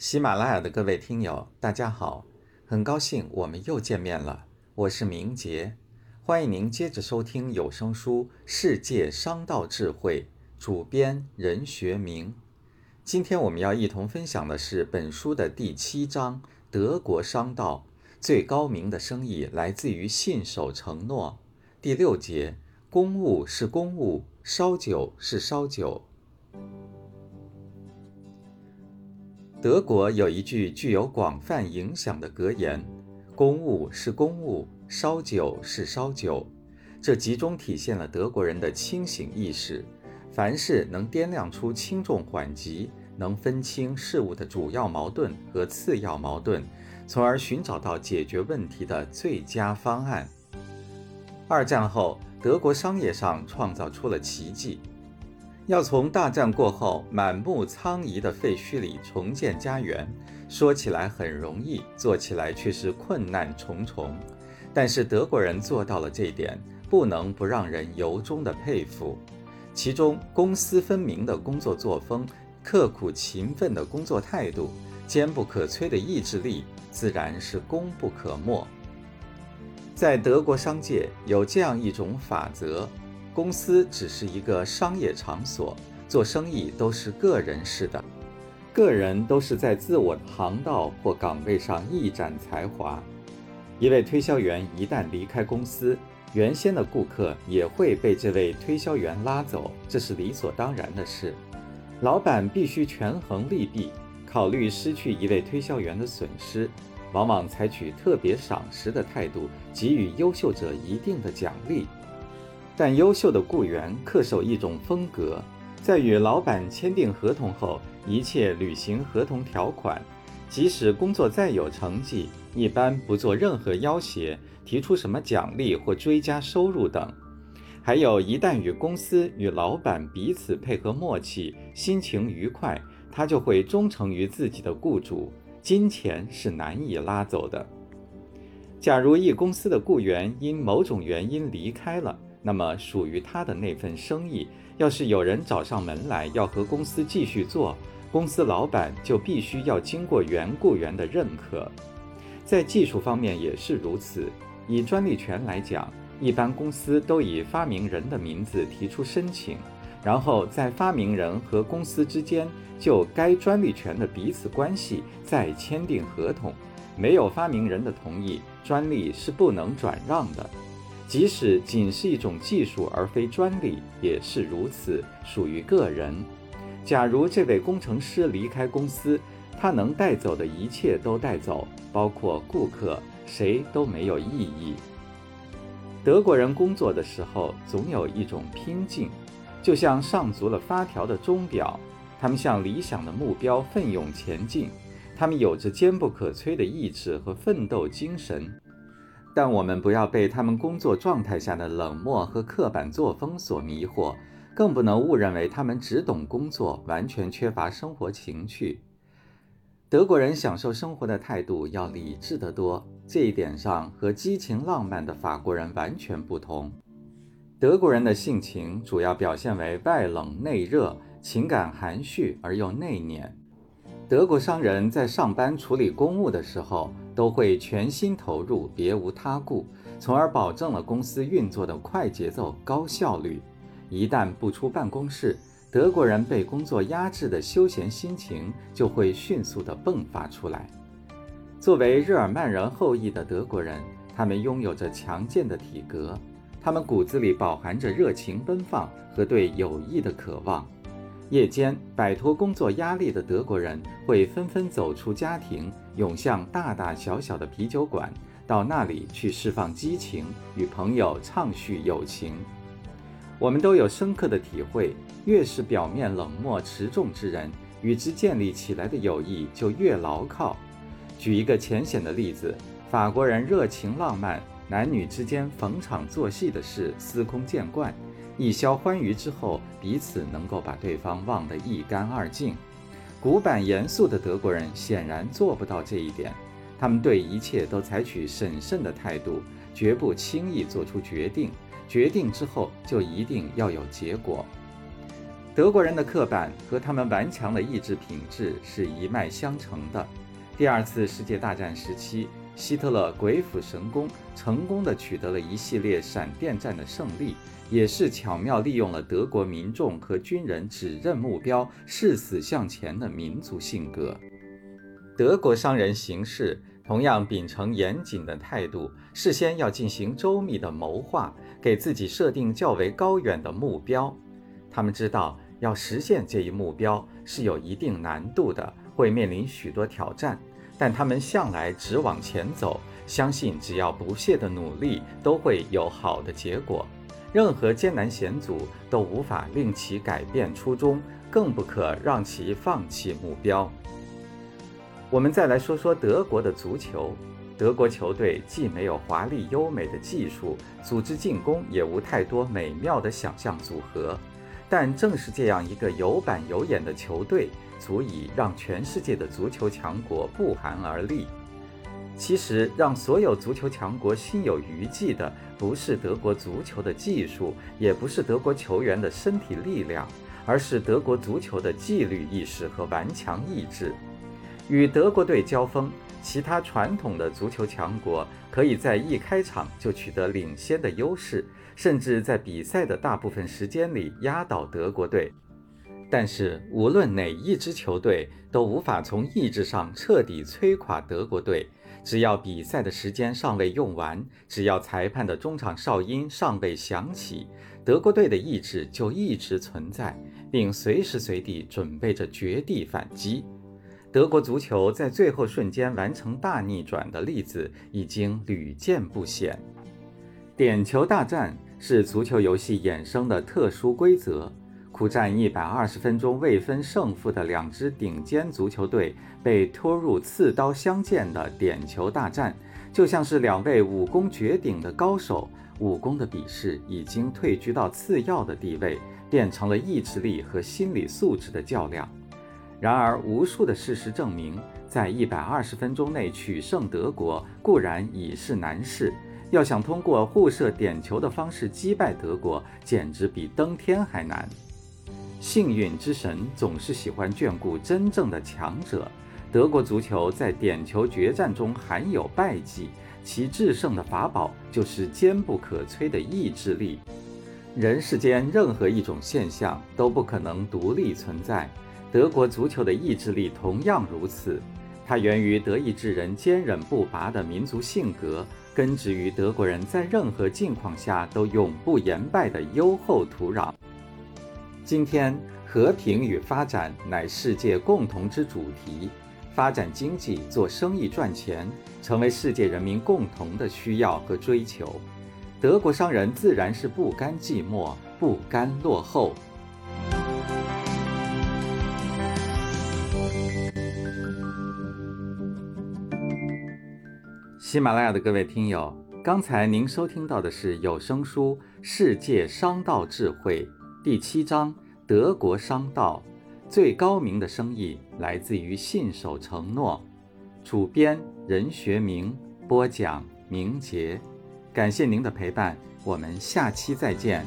喜马拉雅的各位听友，大家好，很高兴我们又见面了。我是明杰，欢迎您接着收听有声书《世界商道智慧》，主编任学明。今天我们要一同分享的是本书的第七章：德国商道最高明的生意来自于信守承诺。第六节：公务是公务，烧酒是烧酒。德国有一句具有广泛影响的格言：“公务是公务，烧酒是烧酒。”这集中体现了德国人的清醒意识，凡事能掂量出轻重缓急，能分清事物的主要矛盾和次要矛盾，从而寻找到解决问题的最佳方案。二战后，德国商业上创造出了奇迹。要从大战过后满目苍夷的废墟里重建家园，说起来很容易，做起来却是困难重重。但是德国人做到了这一点，不能不让人由衷的佩服。其中公私分明的工作作风、刻苦勤奋的工作态度、坚不可摧的意志力，自然是功不可没。在德国商界有这样一种法则。公司只是一个商业场所，做生意都是个人式的，个人都是在自我的航道或岗位上一展才华。一位推销员一旦离开公司，原先的顾客也会被这位推销员拉走，这是理所当然的事。老板必须权衡利弊，考虑失去一位推销员的损失，往往采取特别赏识的态度，给予优秀者一定的奖励。但优秀的雇员恪守一种风格，在与老板签订合同后，一切履行合同条款，即使工作再有成绩，一般不做任何要挟，提出什么奖励或追加收入等。还有，一旦与公司与老板彼此配合默契，心情愉快，他就会忠诚于自己的雇主，金钱是难以拉走的。假如一公司的雇员因某种原因离开了，那么，属于他的那份生意，要是有人找上门来要和公司继续做，公司老板就必须要经过原雇员的认可。在技术方面也是如此。以专利权来讲，一般公司都以发明人的名字提出申请，然后在发明人和公司之间就该专利权的彼此关系再签订合同。没有发明人的同意，专利是不能转让的。即使仅是一种技术而非专利，也是如此，属于个人。假如这位工程师离开公司，他能带走的一切都带走，包括顾客，谁都没有异议。德国人工作的时候总有一种拼劲，就像上足了发条的钟表，他们向理想的目标奋勇前进，他们有着坚不可摧的意志和奋斗精神。但我们不要被他们工作状态下的冷漠和刻板作风所迷惑，更不能误认为他们只懂工作，完全缺乏生活情趣。德国人享受生活的态度要理智得多，这一点上和激情浪漫的法国人完全不同。德国人的性情主要表现为外冷内热，情感含蓄而又内敛。德国商人在上班处理公务的时候。都会全心投入，别无他顾，从而保证了公司运作的快节奏、高效率。一旦不出办公室，德国人被工作压制的休闲心情就会迅速地迸发出来。作为日耳曼人后裔的德国人，他们拥有着强健的体格，他们骨子里饱含着热情奔放和对友谊的渴望。夜间摆脱工作压力的德国人会纷纷走出家庭，涌向大大小小的啤酒馆，到那里去释放激情，与朋友畅叙友情。我们都有深刻的体会：越是表面冷漠持重之人，与之建立起来的友谊就越牢靠。举一个浅显的例子：法国人热情浪漫，男女之间逢场作戏的事司空见惯。一宵欢愉之后，彼此能够把对方忘得一干二净。古板严肃的德国人显然做不到这一点，他们对一切都采取审慎的态度，绝不轻易做出决定。决定之后就一定要有结果。德国人的刻板和他们顽强的意志品质是一脉相承的。第二次世界大战时期，希特勒鬼斧神工，成功的取得了一系列闪电战的胜利，也是巧妙利用了德国民众和军人指认目标、誓死向前的民族性格。德国商人行事同样秉承严谨的态度，事先要进行周密的谋划，给自己设定较为高远的目标。他们知道，要实现这一目标是有一定难度的，会面临许多挑战，但他们向来只往前走，相信只要不懈的努力，都会有好的结果。任何艰难险阻都无法令其改变初衷，更不可让其放弃目标。我们再来说说德国的足球。德国球队既没有华丽优美的技术，组织进攻也无太多美妙的想象组合。但正是这样一个有板有眼的球队，足以让全世界的足球强国不寒而栗。其实，让所有足球强国心有余悸的，不是德国足球的技术，也不是德国球员的身体力量，而是德国足球的纪律意识和顽强意志。与德国队交锋，其他传统的足球强国可以在一开场就取得领先的优势。甚至在比赛的大部分时间里压倒德国队，但是无论哪一支球队都无法从意志上彻底摧垮德国队。只要比赛的时间尚未用完，只要裁判的中场哨音尚未响起，德国队的意志就一直存在，并随时随地准备着绝地反击。德国足球在最后瞬间完成大逆转的例子已经屡见不鲜。点球大战。是足球游戏衍生的特殊规则。苦战一百二十分钟未分胜负的两支顶尖足球队被拖入刺刀相见的点球大战，就像是两位武功绝顶的高手，武功的比试已经退居到次要的地位，变成了意志力和心理素质的较量。然而，无数的事实证明，在一百二十分钟内取胜德国固然已是难事。要想通过互射点球的方式击败德国，简直比登天还难。幸运之神总是喜欢眷顾真正的强者。德国足球在点球决战中含有败绩，其制胜的法宝就是坚不可摧的意志力。人世间任何一种现象都不可能独立存在，德国足球的意志力同样如此。它源于德意志人坚韧不拔的民族性格。根植于德国人在任何境况下都永不言败的优厚土壤。今天，和平与发展乃世界共同之主题，发展经济、做生意赚钱，成为世界人民共同的需要和追求。德国商人自然是不甘寂寞，不甘落后。喜马拉雅的各位听友，刚才您收听到的是有声书《世界商道智慧》第七章《德国商道》，最高明的生意来自于信守承诺。主编任学明，播讲明杰，感谢您的陪伴，我们下期再见。